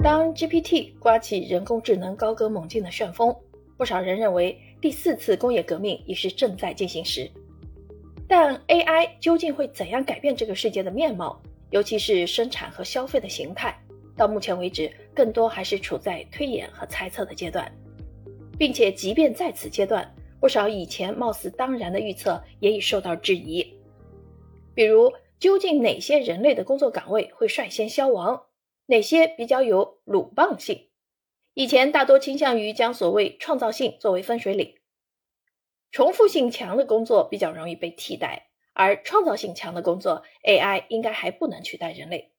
当 GPT 刮起人工智能高歌猛进的旋风，不少人认为第四次工业革命已是正在进行时。但 AI 究竟会怎样改变这个世界的面貌，尤其是生产和消费的形态？到目前为止，更多还是处在推演和猜测的阶段，并且即便在此阶段，不少以前貌似当然的预测也已受到质疑。比如，究竟哪些人类的工作岗位会率先消亡？哪些比较有鲁棒性？以前大多倾向于将所谓创造性作为分水岭，重复性强的工作比较容易被替代，而创造性强的工作，AI 应该还不能取代人类。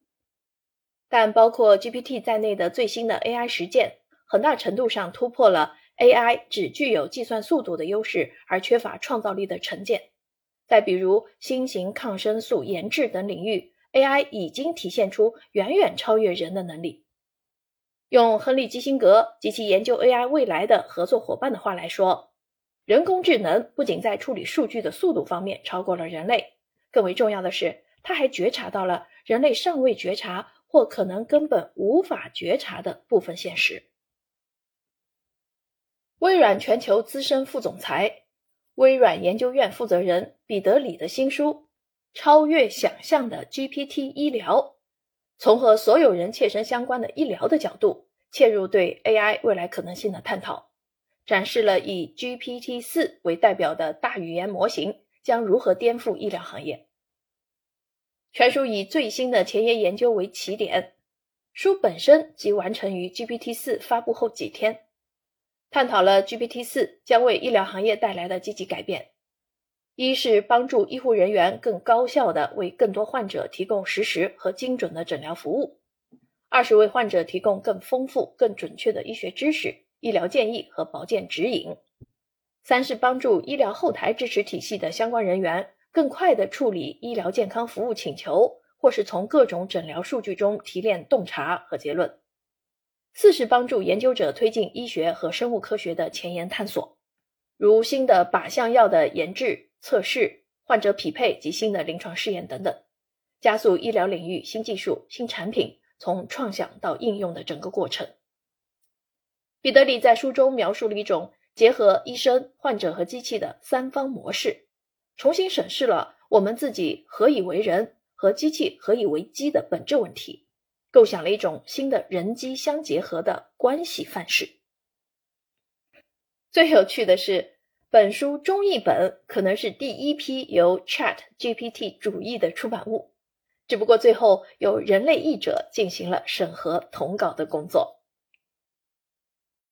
但包括 GPT 在内的最新的 AI 实践，很大程度上突破了 AI 只具有计算速度的优势而缺乏创造力的成见。再比如新型抗生素研制等领域。AI 已经体现出远远超越人的能力。用亨利基辛格及其研究 AI 未来的合作伙伴的话来说，人工智能不仅在处理数据的速度方面超过了人类，更为重要的是，它还觉察到了人类尚未觉察或可能根本无法觉察的部分现实。微软全球资深副总裁、微软研究院负责人彼得里的新书。超越想象的 GPT 医疗，从和所有人切身相关的医疗的角度切入对 AI 未来可能性的探讨，展示了以 GPT 四为代表的大语言模型将如何颠覆医疗行业。全书以最新的前沿研究为起点，书本身即完成于 GPT 四发布后几天，探讨了 GPT 四将为医疗行业带来的积极改变。一是帮助医护人员更高效地为更多患者提供实时和精准的诊疗服务；二是为患者提供更丰富、更准确的医学知识、医疗建议和保健指引；三是帮助医疗后台支持体系的相关人员更快地处理医疗健康服务请求，或是从各种诊疗数据中提炼洞察和结论；四是帮助研究者推进医学和生物科学的前沿探索，如新的靶向药的研制。测试、患者匹配及新的临床试验等等，加速医疗领域新技术、新产品从创想到应用的整个过程。彼得里在书中描述了一种结合医生、患者和机器的三方模式，重新审视了我们自己何以为人和机器何以为机的本质问题，构想了一种新的人机相结合的关系范式。最有趣的是。本书中译本可能是第一批由 Chat GPT 主译的出版物，只不过最后由人类译者进行了审核统稿的工作。